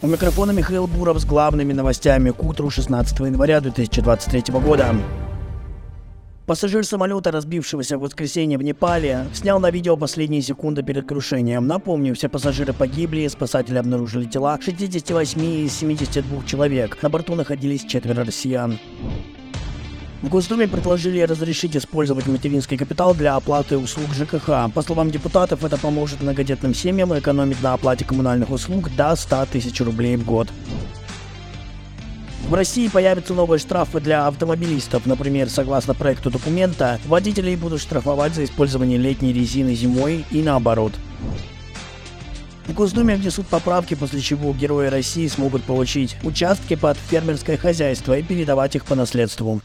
У микрофона Михаил Буров с главными новостями к утру 16 января 2023 года. Пассажир самолета, разбившегося в воскресенье в Непале, снял на видео последние секунды перед крушением. Напомню, все пассажиры погибли, спасатели обнаружили тела 68 из 72 человек. На борту находились четверо россиян. В Госдуме предложили разрешить использовать материнский капитал для оплаты услуг ЖКХ. По словам депутатов, это поможет многодетным семьям экономить на оплате коммунальных услуг до 100 тысяч рублей в год. В России появятся новые штрафы для автомобилистов. Например, согласно проекту документа, водителей будут штрафовать за использование летней резины зимой и наоборот. В Госдуме внесут поправки, после чего герои России смогут получить участки под фермерское хозяйство и передавать их по наследству.